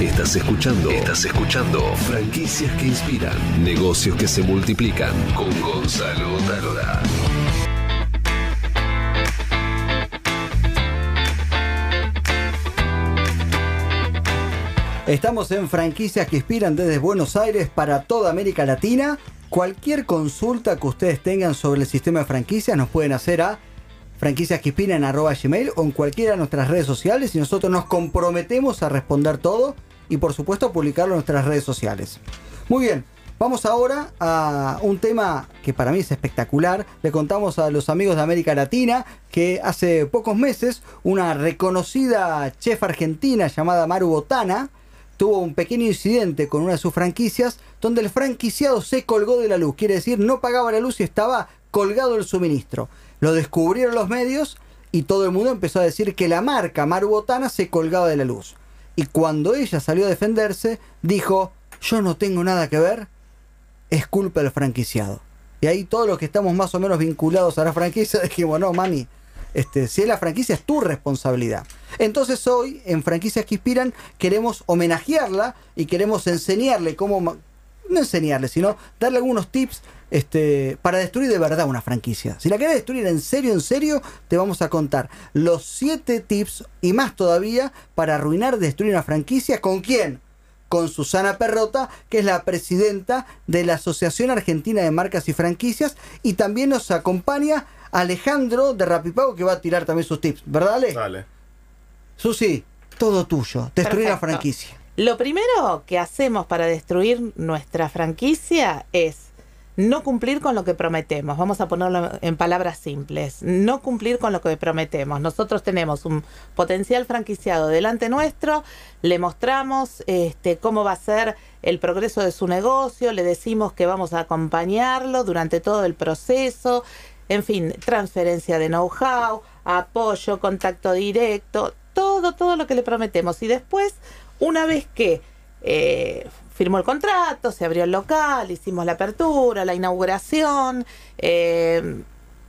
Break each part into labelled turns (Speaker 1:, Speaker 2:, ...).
Speaker 1: Estás escuchando. Estás escuchando. Franquicias que inspiran. Negocios que se multiplican. Con Gonzalo Talora.
Speaker 2: Estamos en franquicias que inspiran desde Buenos Aires para toda América Latina. Cualquier consulta que ustedes tengan sobre el sistema de franquicias nos pueden hacer a franquiciasqueinspiran.gmail o en cualquiera de nuestras redes sociales y nosotros nos comprometemos a responder todo y por supuesto publicarlo en nuestras redes sociales. Muy bien, vamos ahora a un tema que para mí es espectacular. Le contamos a los amigos de América Latina que hace pocos meses una reconocida chef argentina llamada Maru Botana tuvo un pequeño incidente con una de sus franquicias donde el franquiciado se colgó de la luz. Quiere decir, no pagaba la luz y estaba colgado el suministro. Lo descubrieron los medios y todo el mundo empezó a decir que la marca Maru Botana se colgaba de la luz. Y cuando ella salió a defenderse, dijo, yo no tengo nada que ver, es culpa del franquiciado. Y ahí todos los que estamos más o menos vinculados a la franquicia dijimos, no, mami, este, si es la franquicia es tu responsabilidad. Entonces hoy en Franquicias que Inspiran queremos homenajearla y queremos enseñarle cómo, no enseñarle, sino darle algunos tips este, para destruir de verdad una franquicia. Si la querés destruir en serio, en serio, te vamos a contar los 7 tips y más todavía para arruinar, destruir una franquicia. ¿Con quién? Con Susana Perrota, que es la presidenta de la Asociación Argentina de Marcas y Franquicias, y también nos acompaña Alejandro de Rapipago, que va a tirar también sus tips, ¿verdad, Ale?
Speaker 3: Dale.
Speaker 2: Susi, todo tuyo, destruir la franquicia.
Speaker 4: Lo primero que hacemos para destruir nuestra franquicia es no cumplir con lo que prometemos. Vamos a ponerlo en palabras simples. No cumplir con lo que prometemos. Nosotros tenemos un potencial franquiciado delante nuestro, le mostramos este, cómo va a ser el progreso de su negocio, le decimos que vamos a acompañarlo durante todo el proceso, en fin, transferencia de know-how, apoyo, contacto directo, todo, todo lo que le prometemos. Y después, una vez que eh, firmó el contrato, se abrió el local, hicimos la apertura, la inauguración, eh,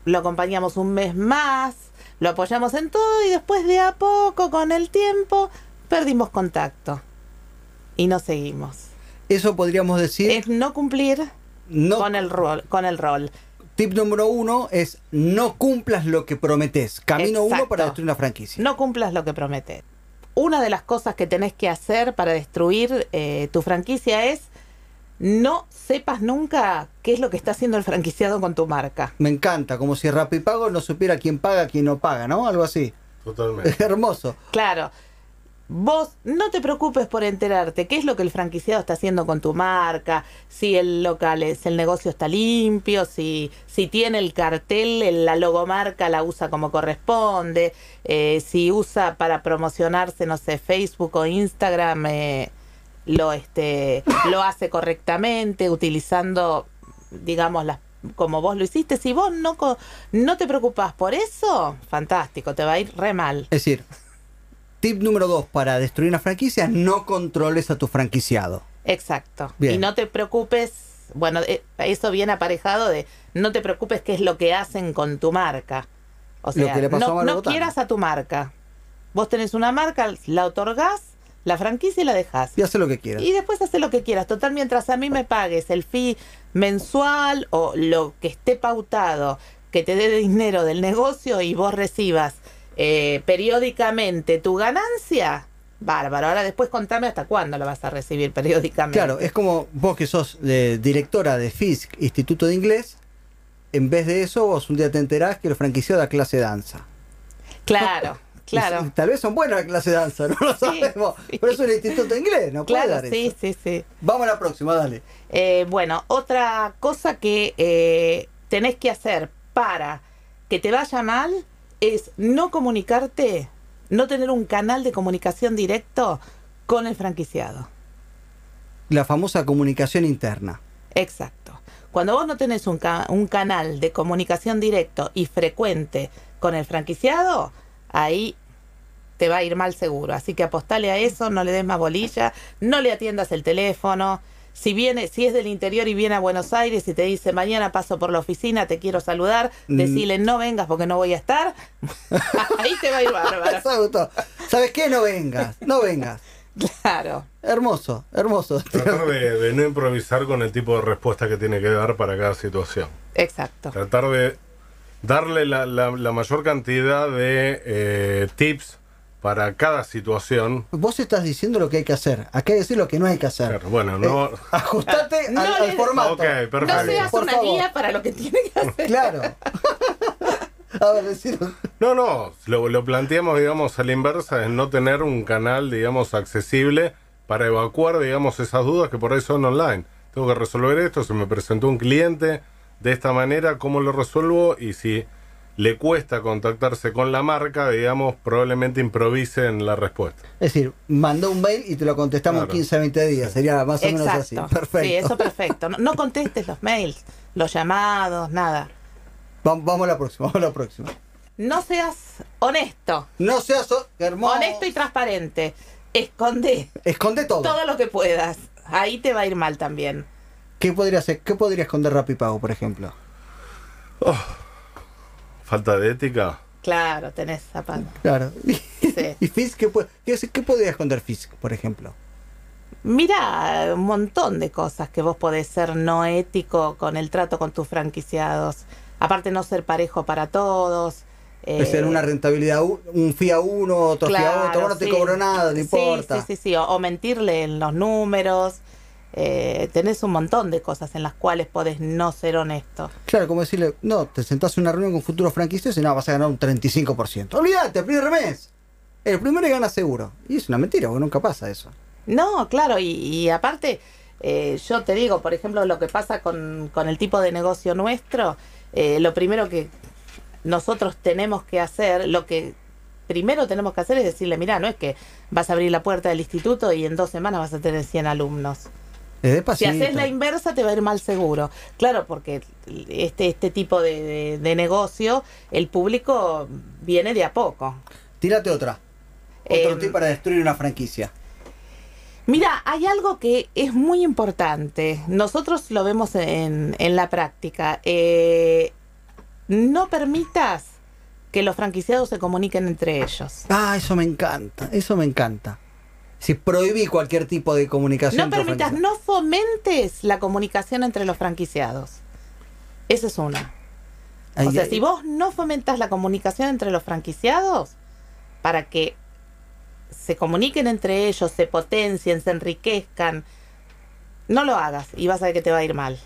Speaker 4: lo acompañamos un mes más, lo apoyamos en todo y después de a poco, con el tiempo, perdimos contacto y no seguimos.
Speaker 2: Eso podríamos decir.
Speaker 4: Es no cumplir
Speaker 2: no,
Speaker 4: con el rol, con el rol.
Speaker 2: Tip número uno es no cumplas lo que prometes. Camino uno para destruir una franquicia.
Speaker 4: No cumplas lo que prometes. Una de las cosas que tenés que hacer para destruir eh, tu franquicia es no sepas nunca qué es lo que está haciendo el franquiciado con tu marca.
Speaker 2: Me encanta, como si Rapipago no supiera quién paga, quién no paga, ¿no? Algo así.
Speaker 3: Totalmente.
Speaker 2: Hermoso.
Speaker 4: Claro. Vos no te preocupes por enterarte qué es lo que el franquiciado está haciendo con tu marca, si el local es, el negocio está limpio, si, si tiene el cartel, el- la logomarca la usa como corresponde, eh, si usa para promocionarse, no sé, Facebook o Instagram, eh, lo, este, lo hace correctamente, utilizando, digamos, las como vos lo hiciste, si vos no, no te preocupas por eso, fantástico, te va a ir re mal.
Speaker 2: Es decir, tip número dos para destruir una franquicia, no controles a tu franquiciado.
Speaker 4: Exacto.
Speaker 2: Bien.
Speaker 4: Y no te preocupes, bueno, eh, eso viene aparejado de no te preocupes qué es lo que hacen con tu marca. O
Speaker 2: Lo
Speaker 4: sea,
Speaker 2: que le pasó a
Speaker 4: no, quieras a tu marca. Vos tenés una marca, la otorgás, la franquicia y la dejás.
Speaker 2: Y hace lo que quieras.
Speaker 4: Y después hace lo que quieras. Total, mientras a mí me pagues el fee mensual o lo que esté pautado, que te dé dinero del negocio y vos recibas eh, periódicamente tu ganancia, bárbaro. Ahora después contame hasta cuándo lo vas a recibir periódicamente.
Speaker 2: Claro, es como vos que sos eh, directora de FISC, Instituto de Inglés, en vez de eso vos un día te enterás que el franquiciado da clase de danza.
Speaker 4: Claro, claro.
Speaker 2: tal vez son buenas las clases de danza, no lo
Speaker 4: Sí,
Speaker 2: sabemos.
Speaker 4: sí.
Speaker 2: Pero es un instituto de inglés, no puede
Speaker 4: Claro,
Speaker 2: dar
Speaker 4: sí,
Speaker 2: eso.
Speaker 4: sí, sí.
Speaker 2: Vamos a la próxima, dale.
Speaker 4: Eh, bueno, otra cosa que eh, tenés que hacer para que te vaya mal es no comunicarte, no tener un canal de comunicación directo con el franquiciado.
Speaker 2: La famosa comunicación interna.
Speaker 4: Exacto. Cuando vos no tenés un, ca- un canal de comunicación directo y frecuente con el franquiciado, ahí te va a ir mal seguro. Así que apostale a eso, no le des más bolilla, no le atiendas el teléfono. Si viene, si es del interior y viene a Buenos Aires y te dice mañana paso por la oficina, te quiero saludar,
Speaker 2: Mm.
Speaker 4: decirle no vengas porque no voy a estar, ahí te va a ir bárbaro.
Speaker 2: ¿Sabes qué? No vengas, no vengas.
Speaker 4: Claro.
Speaker 2: Hermoso, hermoso.
Speaker 3: Tratar de, de no improvisar con el tipo de respuesta que tiene que dar para cada situación.
Speaker 4: Exacto.
Speaker 3: Tratar de darle la, la- la mayor cantidad de eh, tips para cada situación.
Speaker 2: Vos estás diciendo lo que hay que hacer. Acá hay que decir lo que no hay que hacer.
Speaker 3: Claro, bueno, no.
Speaker 2: Eh, ajustate
Speaker 4: No
Speaker 2: al, al
Speaker 4: le-
Speaker 2: formato.
Speaker 3: Ok, perfecto.
Speaker 4: No seas
Speaker 2: Por
Speaker 4: una
Speaker 2: favor.
Speaker 4: guía para lo que tiene que hacer.
Speaker 2: Claro. A ver, decir.
Speaker 3: No, no, lo, lo planteamos, digamos, a la inversa, es no tener un canal, digamos, accesible para evacuar, digamos, esas dudas que por ahí son online. Tengo que resolver esto, se me presentó un cliente de esta manera, ¿cómo lo resuelvo? Y si le cuesta contactarse con la marca, digamos, probablemente improvise en la respuesta.
Speaker 2: Es decir, mandó un mail y te lo contestamos en
Speaker 3: Claro.
Speaker 2: 15 20 días. Sería más o menos así. Perfecto.
Speaker 4: Sí, eso perfecto. No, no contestes los mails, los llamados, nada.
Speaker 2: Va- Vamos a la próxima, vamos a la próxima.
Speaker 4: No seas honesto.
Speaker 2: No seas so- hermoso.
Speaker 4: Honesto y transparente. Esconde
Speaker 2: Esconde todo.
Speaker 4: todo lo que puedas. Ahí te va a ir mal también.
Speaker 2: ¿Qué podría hacer? ¿Qué podría esconder Rapipago, por ejemplo?
Speaker 3: Falta de ética.
Speaker 4: Claro, tenés zapato.
Speaker 2: Claro.
Speaker 4: Sí.
Speaker 2: ¿Y Fisk qué, puede- qué, qué podría esconder Fisk, por ejemplo?
Speaker 4: Mira, un montón de cosas que vos podés ser no ético con el trato con tus franquiciados. Aparte no ser parejo para todos.
Speaker 2: es ser
Speaker 4: eh,
Speaker 2: una rentabilidad, un FIA uno, otro FIA a otro,
Speaker 4: Claro,
Speaker 2: vos no te
Speaker 4: sí.
Speaker 2: cobro nada, no
Speaker 4: Sí,
Speaker 2: importa.
Speaker 4: Sí, sí, sí, o, o mentirle en los números. Eh, tenés un montón de cosas en las cuales podés no ser honesto.
Speaker 2: Claro, como decirle, no, te sentás en una reunión con futuros franquicios y no, vas a ganar un 35%. Olvídate, el primer mes. El primero gana seguro. Y es una mentira, porque nunca pasa eso.
Speaker 4: No, claro, y, y aparte, eh, yo te digo, por ejemplo, lo que pasa con, con el tipo de negocio nuestro, eh, lo primero que nosotros tenemos que hacer, lo que primero tenemos que hacer es decirle, mira, no es que vas a abrir la puerta del instituto y en dos semanas vas a tener 100 alumnos. Si haces la inversa te va a ir mal seguro. Claro, porque este, este tipo de, de- de negocio, el público viene de a poco.
Speaker 2: Tírate otra. Otro tip para destruir una franquicia.
Speaker 4: Mira, hay algo que es muy importante. Nosotros lo vemos en, en la práctica. Eh, no permitas que los franquiciados se comuniquen entre ellos.
Speaker 2: Ah, eso me encanta, eso me encanta. Si prohibí cualquier tipo de comunicación.
Speaker 4: No permitas, no fomentes la comunicación entre los franquiciados. Esa es una.
Speaker 2: Ay,
Speaker 4: O sea,
Speaker 2: ay,
Speaker 4: si vos no fomentas la comunicación entre los franquiciados para que se comuniquen entre ellos, se potencien, se enriquezcan, no lo hagas y vas a ver que te va a ir mal.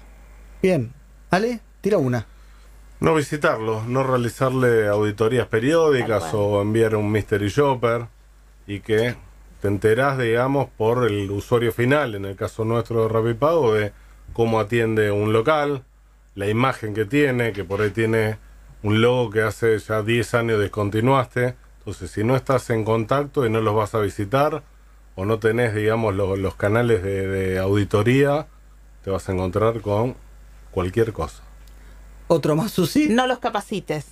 Speaker 2: Bien. Ale, tira una.
Speaker 3: No visitarlo, no realizarle auditorías periódicas o enviar un mystery shopper y que te enterás, digamos, por el usuario final, en el caso nuestro de Rapipago, de cómo atiende un local, la imagen que tiene, que por ahí tiene un logo que hace ya 10 años descontinuaste. Entonces, si no estás en contacto y no los vas a visitar o no tenés, digamos, lo- los canales de, de auditoría, te vas a encontrar con cualquier cosa.
Speaker 2: Otro más, Susi.
Speaker 4: No los capacites.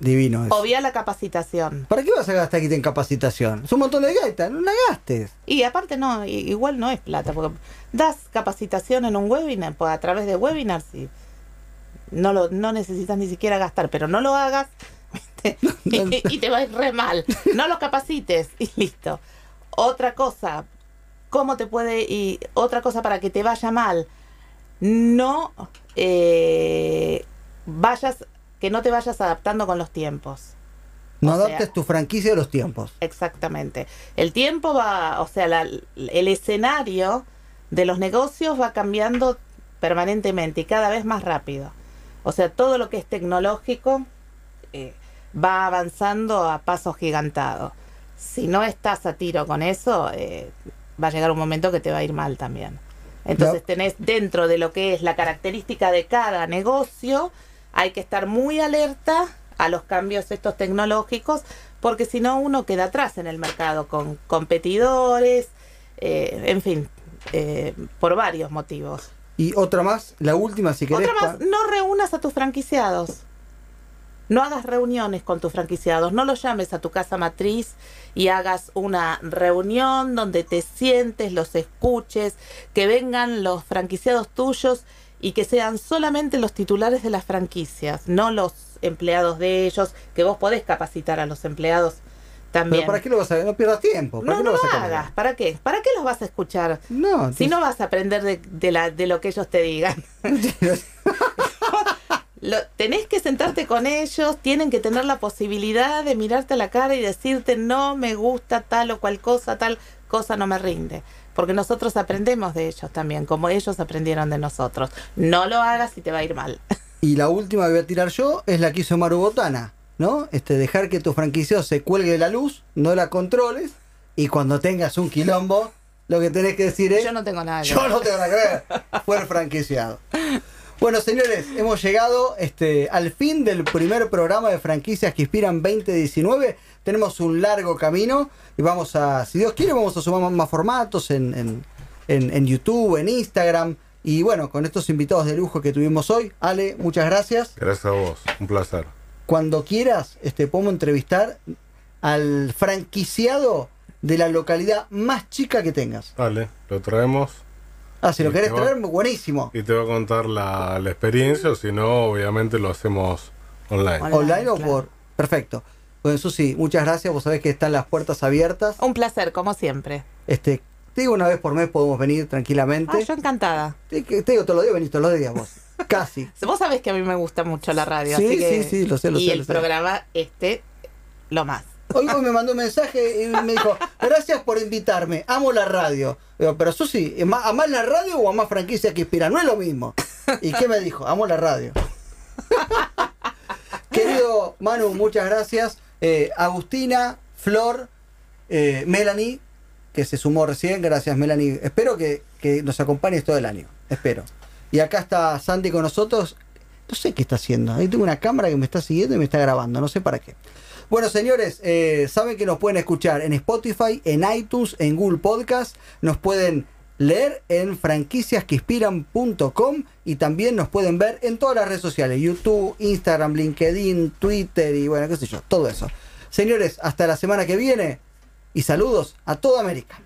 Speaker 2: Divino eso.
Speaker 4: Obvia la capacitación.
Speaker 2: ¿Para qué vas a gastar aquí en capacitación? Es un montón de gaita, no la gastes.
Speaker 4: Y aparte no, igual no es plata, porque das capacitación en un webinar, pues a través de webinars y no lo no necesitas ni siquiera gastar, pero no lo hagas y, y te va a ir re mal. No lo capacites y listo. Otra cosa, ¿cómo te puede y otra cosa para que te vaya mal? No eh, vayas que no te vayas adaptando con los tiempos.
Speaker 2: No
Speaker 4: O sea-
Speaker 2: adaptes tu franquicia a los tiempos.
Speaker 4: Exactamente. El tiempo va, o sea, la- el escenario de los negocios va cambiando permanentemente y cada vez más rápido. O sea, todo lo que es tecnológico eh, va avanzando a pasos gigantados. Si no estás a tiro con eso, eh, va a llegar un momento que te va a ir mal también. Entonces
Speaker 2: No.
Speaker 4: tenés dentro de lo que es la característica de cada negocio, hay que estar muy alerta a los cambios estos tecnológicos, porque si no uno queda atrás en el mercado con competidores, eh, en fin, eh, por varios motivos.
Speaker 2: Y otra más, la última si querés.
Speaker 4: Otra más, no reúnas a tus franquiciados. No hagas reuniones con tus franquiciados, no los llames a tu casa matriz y hagas una reunión donde te sientes, los escuches, que vengan los franquiciados tuyos y que sean solamente los titulares de las franquicias, no los empleados de ellos, que vos podés capacitar a los empleados también.
Speaker 2: Pero ¿para qué lo vas a ver? No pierdas tiempo. ¿Para
Speaker 4: No,
Speaker 2: qué lo vas a
Speaker 4: hagas. ¿Para qué? ¿Para qué los vas a escuchar?
Speaker 2: No,
Speaker 4: Si no vas a aprender de, de la, de lo que ellos te digan. Lo- tenés que sentarte con ellos, tienen que tener la posibilidad de mirarte a la cara y decirte no me gusta tal o cual cosa, tal cosa no me rinde. Porque nosotros aprendemos de ellos también, como ellos aprendieron de nosotros. No lo hagas y te va a ir mal.
Speaker 2: Y la última que voy a tirar yo es la que hizo Maru Botana, ¿no? Este, dejar que tu franquiciado se cuelgue de la luz, no la controles, y cuando tengas un quilombo, lo que tenés que decir es...
Speaker 4: Yo no tengo nada que
Speaker 2: Yo
Speaker 4: ver.
Speaker 2: no tengo nada que ver. Fue el franquiciado. Bueno, señores, hemos llegado este, al fin del primer programa de franquicias que inspiran 2019. Tenemos un largo camino y vamos a, si Dios quiere, vamos a sumar más, formatos en, en- en- en YouTube, en Instagram. Y bueno, con estos invitados de lujo que tuvimos hoy, Ale, muchas gracias.
Speaker 3: Gracias a vos, un placer.
Speaker 2: Cuando quieras, este, podemos entrevistar al franquiciado de la localidad más chica que tengas.
Speaker 3: Dale, lo traemos
Speaker 2: Ah, si lo
Speaker 3: Y
Speaker 2: querés
Speaker 3: va-
Speaker 2: traer, buenísimo.
Speaker 3: y te va a contar la, la experiencia, o si no, obviamente lo hacemos online.
Speaker 4: Online,
Speaker 2: Online o
Speaker 4: claro.
Speaker 2: por. Perfecto. Bueno, Susi, muchas gracias. Vos sabés que están las puertas abiertas.
Speaker 4: Un placer, como siempre.
Speaker 2: Este, te digo una vez por mes podemos venir tranquilamente.
Speaker 4: Ah, yo encantada.
Speaker 2: te, te digo todos los días, venís todos los días vos. Casi.
Speaker 4: Vos sabés que a mí me gusta mucho la radio.
Speaker 2: Sí,
Speaker 4: así que-
Speaker 2: sí, sí, lo sé, lo
Speaker 4: y
Speaker 2: sé,
Speaker 4: el
Speaker 2: lo sé.
Speaker 4: programa este, lo más.
Speaker 2: Hoy, me mandó un mensaje y me dijo, gracias por invitarme, amo la radio. Digo, pero Susi, ¿ama- ¿amás la radio o amás franquicia que inspira? No es lo mismo. ¿Y qué me dijo? Amo la radio. Querido Manu, muchas gracias. Eh, Agustina, Flor, eh, Melanie, que se sumó recién, gracias Melanie. Espero que, que nos acompañes todo el año, espero. Y acá está Sandy con nosotros. No sé qué está haciendo. Ahí tengo una cámara que me está siguiendo y me está grabando, no sé para qué. Bueno, señores, eh, saben que nos pueden escuchar en Spotify, en iTunes, en Google Podcast. Nos pueden leer en franquiciasqueinspiran.com y también nos pueden ver en todas las redes sociales: YouTube, Instagram, LinkedIn, Twitter y bueno, qué sé yo, todo eso. Señores, hasta la semana que viene y saludos a toda América.